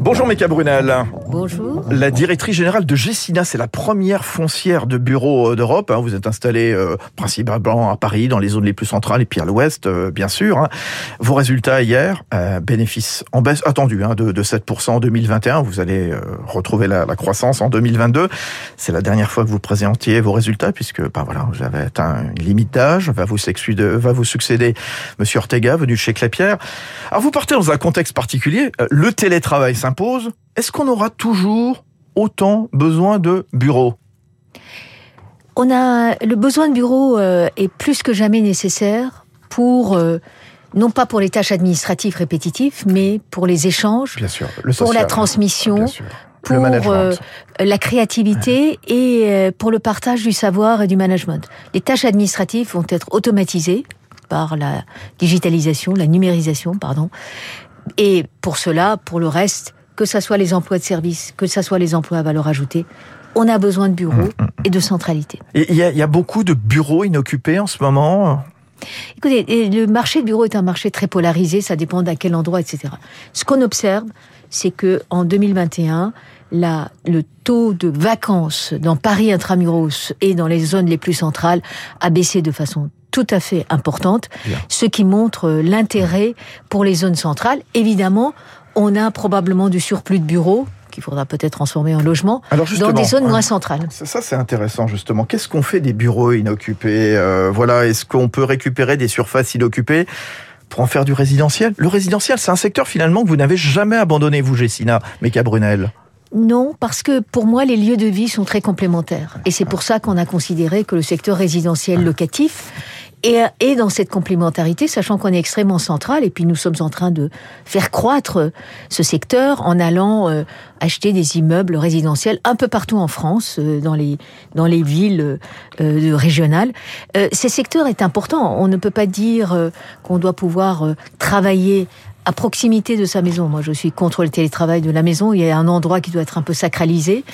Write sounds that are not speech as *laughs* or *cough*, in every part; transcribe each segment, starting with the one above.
Bonjour Meka Brunel. Bonjour. La directrice générale de Gessina, c'est la première foncière de bureaux euh, d'Europe. hein. Vous êtes installé euh, principalement à Paris, dans les zones les plus centrales et puis à l'ouest, euh, bien sûr. hein. Vos résultats hier, bénéfices en baisse attendus hein, de, de 7% en 2021. Vous allez retrouver la, croissance en 2022. C'est la dernière fois que vous présentiez vos résultats puisque ben voilà, vous avez atteint une limite d'âge. Va vous succéder, va vous succéder Monsieur Ortega, venu chez Klépierre. Alors vous partez dans un contexte particulier. Le télétravail s'impose. Est-ce qu'on aura toujours autant besoin de bureaux? On a le besoin de bureau euh, est plus que jamais nécessaire pour euh, non pas pour les tâches administratives répétitives, mais pour les échanges, Bien sûr. Le pour la transmission, bien sûr. pour euh, la créativité et euh, pour le partage du savoir et du management. Les tâches administratives vont être automatisées par la digitalisation, la numérisation, pardon. Et pour cela, pour le reste, que ça soit les emplois de service, que ça soit les emplois à valeur ajoutée, on a besoin de bureaux Mmh, et de centralité. Il y, a, il y a beaucoup de bureaux inoccupés en ce moment. Écoutez, le marché de bureau est un marché très polarisé, ça dépend d'à quel endroit, etc. Ce qu'on observe, c'est que en 2021, la, le taux de vacances dans Paris intramuros et dans les zones les plus centrales a baissé de façon tout à fait importante, Bien. ce qui montre euh, l'intérêt pour les zones centrales. Évidemment, on a probablement du surplus de bureaux qu'il faudra peut-être transformer en logement Alors dans des zones moins centrales. Ça, ça, c'est intéressant justement. Qu'est-ce qu'on fait des bureaux inoccupés Euh, Voilà, est-ce qu'on peut récupérer des surfaces inoccupées pour en faire du résidentiel? Le résidentiel, c'est un secteur finalement que vous n'avez jamais abandonné, vous, Gessina, Meka Brunel. Non, parce que pour moi, les lieux de vie sont très complémentaires. Et c'est pour ça qu'on a considéré que le secteur résidentiel locatif est, est dans cette complémentarité, sachant qu'on est extrêmement central. Et puis nous sommes en train de faire croître ce secteur en allant euh, acheter des immeubles résidentiels un peu partout en France, euh, dans les dans les villes euh, de- régionales. Euh, ce secteur est important. On ne peut pas dire euh, qu'on doit pouvoir euh, travailler à proximité de sa maison. Moi, je suis contre le télétravail de la maison. Il y a un endroit qui doit être un peu sacralisé,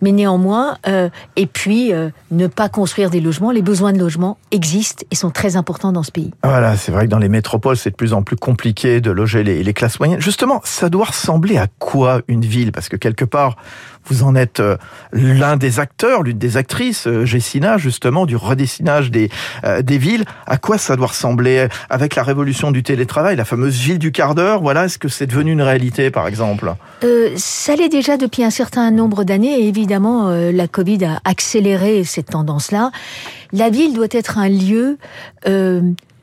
mais néanmoins, euh, et puis euh, ne pas construire des logements. Les besoins de logement existent et sont très importants dans ce pays. Voilà, c'est vrai que dans les métropoles, c'est de plus en plus compliqué de loger les classes moyennes. Justement, ça doit ressembler à quoi une ville? Parce que quelque part, vous en êtes euh, l'un des acteurs, l'une des actrices, euh, Gessina, justement, du redessinage des, euh, des villes. À quoi ça doit ressembler avec la révolution du télétravail, la fameuse ville du quart d'heure Voilà, est-ce que c'est devenu une réalité, par exemple? Euh, ça l'est déjà depuis un certain nombre d'années évidemment euh, la Covid a accéléré cette tendance-là. La ville doit être un lieu.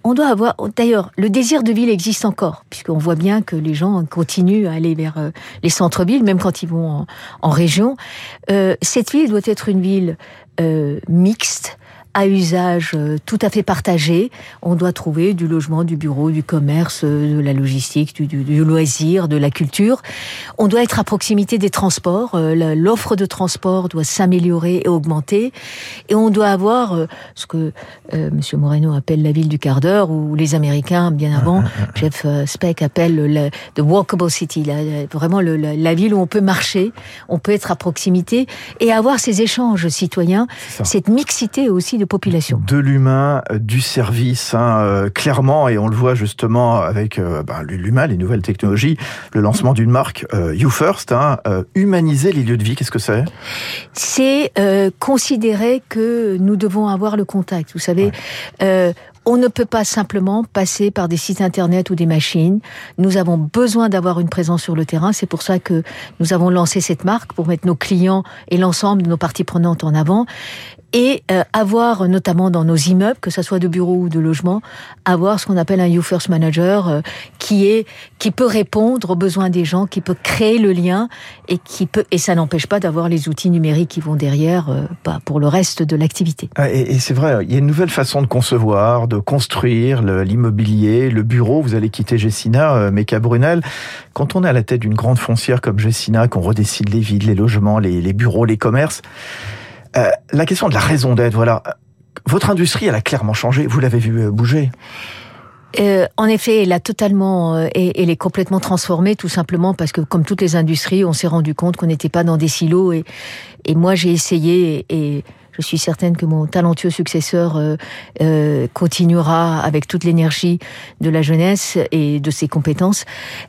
On doit avoir. D'ailleurs, le désir de ville existe encore, puisqu'on voit bien que les gens continuent à aller vers euh, les centres-villes, même quand ils vont en, en région. Euh, cette ville doit être une ville euh, mixte à usage euh, tout à fait partagé. On doit trouver du logement, du bureau, du commerce, euh, de la logistique, du, du, du loisir, de la culture. On doit être à proximité des transports. euh, la- L'offre de transport doit s'améliorer et augmenter. Et on doit avoir ce que euh, Monsieur Moreno appelle la ville du quart d'heure, ou les Américains, bien avant, Jeff euh, Speck appelle le, the walkable city, la- la- vraiment le- la, la ville où on peut marcher, on peut être à proximité et avoir ces échanges citoyens, cette mixité aussi de population. de l'humain, euh, du service, hein, euh, clairement, et on le voit justement avec euh, ben, l'humain, les nouvelles technologies, le lancement d'une marque You First, hein, humaniser les lieux de vie, qu'est-ce que c'est? C'est euh, considérer que nous devons avoir le contact. Vous savez, euh, on ne peut pas simplement passer par des sites internet ou des machines. Nous avons besoin d'avoir une présence sur le terrain. C'est pour ça que nous avons lancé cette marque pour mettre nos clients et l'ensemble de nos parties prenantes en avant et euh, avoir, notamment dans nos immeubles, que ce soit de bureaux ou de logements, avoir ce qu'on appelle un You First Manager euh, qui est qui peut répondre aux besoins des gens, qui peut créer le lien et qui peut et ça n'empêche pas d'avoir les outils numériques qui vont derrière euh, bah, pour le reste de l'activité. Ah, Et, et c'est vrai, il y a une nouvelle façon de concevoir, de construire l'immobilier, le bureau. Vous allez quitter Gessina, euh, Meka Brunel. Quand on est à la tête d'une grande foncière comme Gessina, qu'on redécide les villes, les logements, les, les bureaux, les commerces, euh, la question de la raison d'être, voilà. Votre industrie, elle a clairement changé. Vous l'avez vu euh, bouger. Euh, en effet, elle a totalement, euh, et- elle est complètement transformée, tout simplement parce que, comme toutes les industries, on s'est rendu compte qu'on n'était pas dans des silos. Et, moi, j'ai essayé, et Je suis certaine que mon talentueux successeur euh, euh, continuera avec toute l'énergie de la jeunesse et de ses compétences.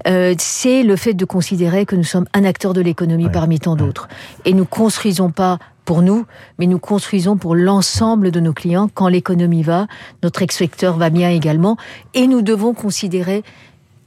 Euh, c'est le fait de considérer que nous sommes un acteur de l'économie parmi tant d'autres. Et nous construisons pas pour nous, mais nous construisons pour l'ensemble de nos clients. Quand l'économie va, notre ex-secteur va bien également. Et nous devons considérer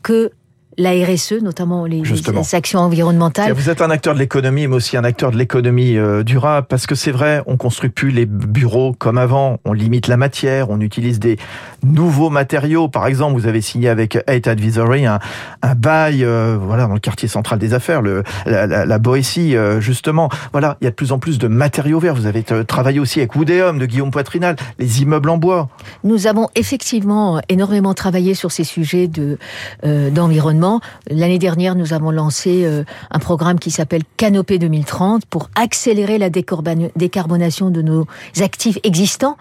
que la RSE, notamment les, les, actions environnementales. Vous êtes un acteur de l'économie, mais aussi un acteur de l'économie euh, durable, parce que c'est vrai, on construit plus les bureaux comme avant, on limite la matière, on utilise des nouveaux matériaux. Par exemple, vous avez signé avec Eight Advisory un, un bail, euh, voilà, dans le quartier central des affaires, le, la, la, la Boétie, euh, justement. Voilà, il y a de plus en plus de matériaux verts. Vous avez travaillé aussi avec Woodéum de Guillaume Poitrinal, les immeubles en bois. Nous avons effectivement énormément travaillé sur ces sujets de d'environnement L'année dernière, nous avons lancé euh, un programme qui s'appelle Canopée 2030 pour accélérer la décarbonation de nos actifs existants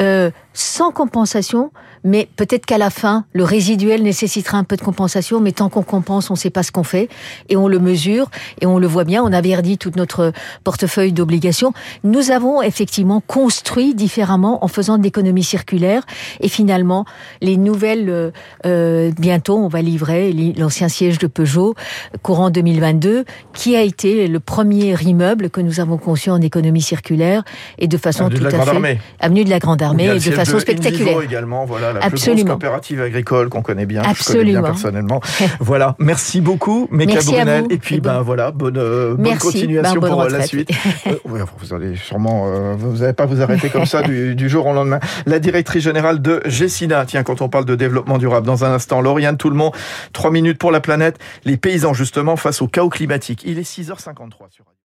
euh, sans compensation mais peut-être qu'à la fin, le résiduel nécessitera un peu de compensation, mais tant qu'on compense, on ne sait pas ce qu'on fait, et on le mesure, et on le voit bien, on a verdit tout notre portefeuille d'obligations. Nous avons effectivement construit différemment en faisant de l'économie circulaire, et finalement, les nouvelles, euh, euh bientôt, on va livrer l'ancien siège de Peugeot, courant 2022, qui a été le premier immeuble que nous avons conçu en économie circulaire, et de façon tout à fait... Avenue de la Grande Armée, et de façon spectaculaire. également, voilà la Absolument. plus grosse coopérative agricole qu'on connaît bien. Absolument. Je connais bien personnellement. *laughs* voilà. Merci beaucoup, Méca Brunel. Et puis, ben voilà, bonne, euh, bonne continuation ben, pour euh, la suite. *laughs* euh, vous allez sûrement, euh, vous n'allez pas vous arrêter comme ça du, du, jour au lendemain. La directrice générale de Gessina. Tiens, quand on parle de développement durable, dans un instant, Lauriane Tout le monde, trois minutes pour la planète. Les paysans, justement, face au chaos climatique. Il est 6h53 sur